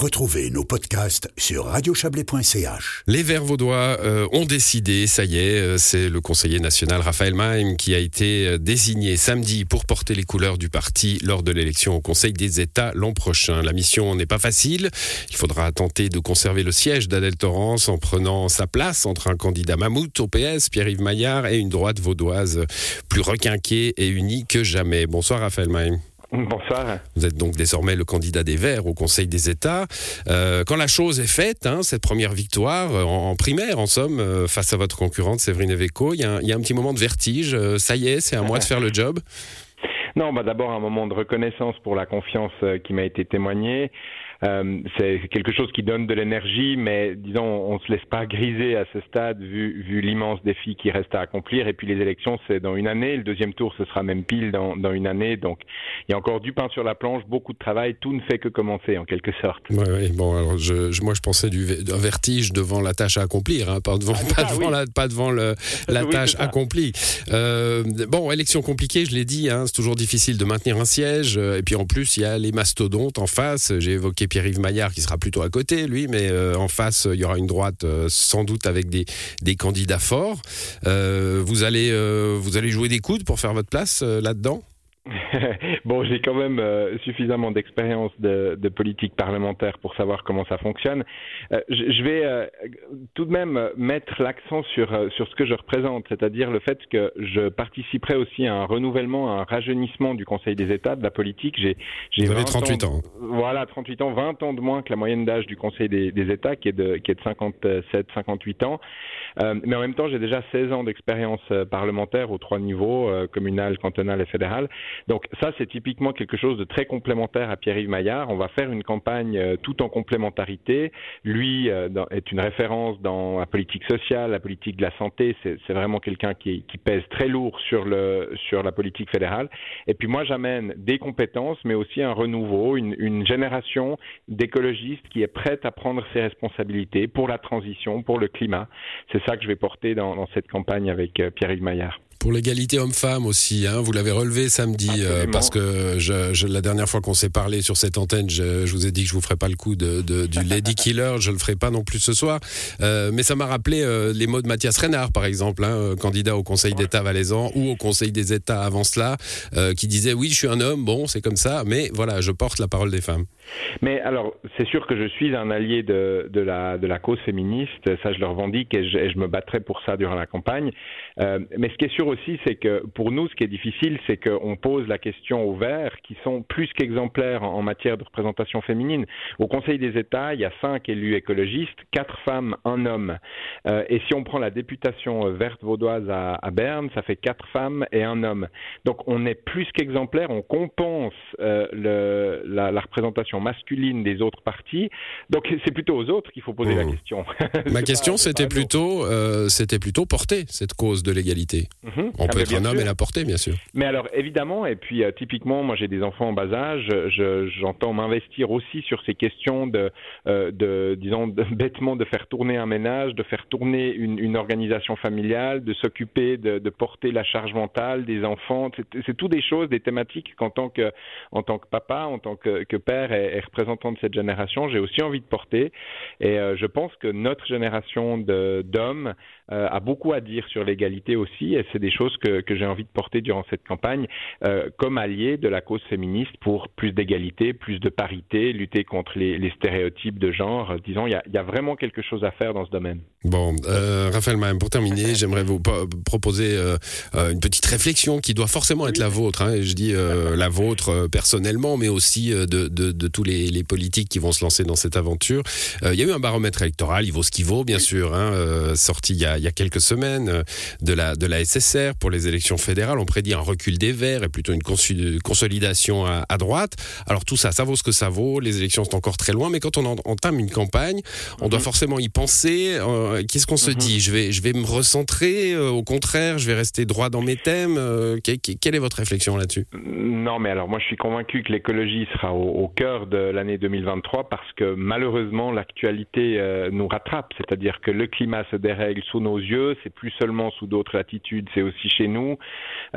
Retrouvez nos podcasts sur radiochablais.ch. Les Verts vaudois euh, ont décidé, ça y est, euh, c'est le conseiller national Raphaël Maim qui a été euh, désigné samedi pour porter les couleurs du parti lors de l'élection au Conseil des États l'an prochain. La mission n'est pas facile. Il faudra tenter de conserver le siège d'Adèle Torrance en prenant sa place entre un candidat mammouth au PS, Pierre-Yves Maillard, et une droite vaudoise plus requinquée et unie que jamais. Bonsoir Raphaël Maim. Bonsoir. Vous êtes donc désormais le candidat des Verts au Conseil des États. Euh, quand la chose est faite, hein, cette première victoire euh, en, primaire, en somme, euh, face à votre concurrente Séverine Eveco, il y, a un petit moment de vertige. ça y est, c'est à moi de faire le job. Non, bah d'abord un moment de reconnaissance pour la confiance qui m'a été témoignée. Euh, c'est quelque chose qui donne de l'énergie, mais disons, on ne se laisse pas griser à ce stade vu, vu l'immense défi qui reste à accomplir. Et puis les élections, c'est dans une année. Le deuxième tour, ce sera même pile dans, dans une année. Donc il y a encore du pain sur la planche, beaucoup de travail. Tout ne fait que commencer en quelque sorte. Oui, oui. Bon, alors je, moi, je pensais du, d'un vertige devant la tâche à accomplir, hein, pas devant, ah, pas, devant la, pas devant le, la tâche accomplie. Euh, bon, élection compliquée, je l'ai dit. Hein, c'est toujours difficile de maintenir un siège. Et puis en plus, il y a les mastodontes en face. J'ai évoqué Pierre-Yves Maillard qui sera plutôt à côté, lui, mais euh, en face, il y aura une droite euh, sans doute avec des, candidats forts. Euh, vous, allez, vous allez jouer des coudes pour faire votre place là-dedans? bon, j'ai quand même euh, suffisamment d'expérience de, de, politique parlementaire pour savoir comment ça fonctionne. Euh, je, je, vais euh, tout de même mettre l'accent sur, sur ce que je représente, c'est-à-dire le fait que je participerai aussi à un renouvellement, à un rajeunissement du Conseil des États, de la politique. J'ai, j'ai Vous avez 38 ans, Voilà, 38 ans, 20 ans de moins que la moyenne d'âge du Conseil des, des, États, qui est de, qui est de 57, 58 ans. mais en même temps, j'ai déjà 16 ans d'expérience parlementaire aux trois niveaux, communal, cantonal et fédéral. Donc ça, c'est typiquement quelque chose de très complémentaire à Pierre-Yves Maillard. On va faire une campagne euh, tout en complémentarité. Lui euh, est une référence dans la politique sociale, la politique de la santé. C'est vraiment quelqu'un qui, pèse très lourd sur, le, sur la politique fédérale. Et puis moi, j'amène des compétences, mais aussi un renouveau, une, génération d'écologistes qui est prête à prendre ses responsabilités pour la transition, pour le climat. C'est ça que je vais porter dans, dans cette campagne avec euh, Pierre-Yves Maillard. Pour l'égalité homme-femme aussi, hein, vous l'avez relevé samedi euh, parce que je, je, la dernière fois qu'on s'est parlé sur cette antenne, je, je, vous ai dit que je vous ferai pas le coup de, de du Lady Killer, je le ferai pas non plus ce soir. Euh, mais ça m'a rappelé euh, les mots de Mathias Renard, par exemple, hein, candidat au Conseil d'État valaisan ou au Conseil des États avant cela, qui disait oui, je suis un homme, bon, c'est comme ça, mais voilà, je porte la parole des femmes. Mais alors, c'est sûr que je suis un allié de, de, la, de la cause féministe, ça je le revendique et je, et je me battrai pour ça durant la campagne. mais ce qui est sûr aussi, c'est que pour nous, ce qui est difficile, c'est qu'on pose la question aux Verts, qui sont plus qu'exemplaires en, matière de représentation féminine. Au Conseil des États, il y a cinq élus écologistes, quatre femmes, un homme. Euh, et si on prend la députation verte vaudoise à, à, Berne, ça fait quatre femmes et un homme. Donc on est plus qu'exemplaires, on compense euh, le, la, la, représentation masculine des autres partis. Donc c'est plutôt aux autres qu'il faut poser la mmh. question. Ma question, c'était plutôt, euh, c'était plutôt porter cette cause de l'égalité. Mmh. On peut être un homme et la porter, bien sûr. Mais alors, évidemment, et puis euh, typiquement, moi j'ai des enfants en bas âge, j'entends m'investir aussi sur ces questions de, euh, de disons, de, bêtement de faire tourner un ménage, de faire tourner une, une organisation familiale, de s'occuper de, de, porter la charge mentale des enfants. C'est tout des choses, des thématiques qu'en tant que, en tant que papa, en tant que, que père et, et, représentant de cette génération, j'ai aussi envie de porter. Et euh, je pense que notre génération d'hommes a beaucoup à dire sur l'égalité aussi, et c'est des choses que, que j'ai envie de porter durant cette campagne euh, comme allié de la cause féministe pour plus d'égalité, plus de parité, lutter contre les, les stéréotypes de genre. Disons, il y, a, y, a, vraiment quelque chose à faire dans ce domaine. Bon, euh, Raphaël Mahem, pour terminer, j'aimerais vous proposer euh, euh, une petite réflexion qui doit forcément être la vôtre. Hein, et je dis euh, la vôtre euh, personnellement, mais aussi de, de, de tous les, les, politiques qui vont se lancer dans cette aventure. Il y a eu un baromètre électoral, il vaut ce qu'il vaut, bien sûr, hein, sorti il y, a, il y a quelques semaines de la, de la SSR pour les élections fédérales. On prédit un recul des Verts et plutôt une consolidation à, à, droite. Alors tout ça, ça vaut ce que ça vaut. Les élections sont encore très loin, mais quand on entame une campagne, on doit mhm. forcément y penser. Euh, Qu'est-ce qu'on se mhm. dit? Je vais, je vais me recentrer. Euh, au contraire, je vais rester droit dans mes thèmes. Euh, que, que, quelle est votre réflexion là-dessus? Non, mais alors moi, je suis convaincu que l'écologie sera au, au, cœur de l'année 2023 parce que malheureusement, l'actualité nous rattrape. C'est-à-dire que le climat se dérègle sous nos yeux. C'est plus seulement sous d'autres latitudes, aussi chez nous.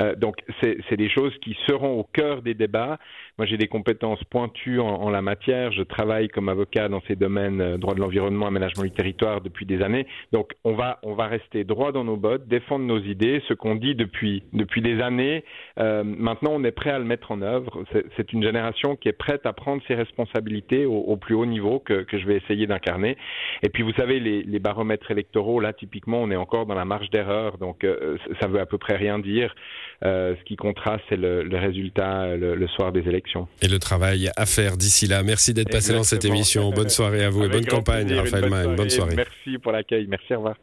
Euh, donc c'est des choses qui seront au cœur des débats. Moi, j'ai des compétences pointues en, la matière. Je travaille comme avocat dans ces domaines euh, droit de l'environnement, aménagement du territoire depuis des années. Donc, on va, on va rester droit dans nos bottes, défendre nos idées, ce qu'on dit depuis, depuis des années. Euh, maintenant, on est prêt à le mettre en œuvre. C'est une génération qui est prête à prendre ses responsabilités au, plus haut niveau que, que, je vais essayer d'incarner. Et puis, vous savez, les, baromètres électoraux, là, typiquement, on est encore dans la marge d'erreur. Donc, ça veut à peu près rien dire. Euh, ce qui contraste, c'est le, le, résultat le, le soir des élections. Et le travail à faire d'ici là. Merci d'être passé dans cette émission. Bonne soirée à vous et bonne campagne, Raphaël Mann. Bonne soirée. Merci pour l'accueil. Merci, au revoir.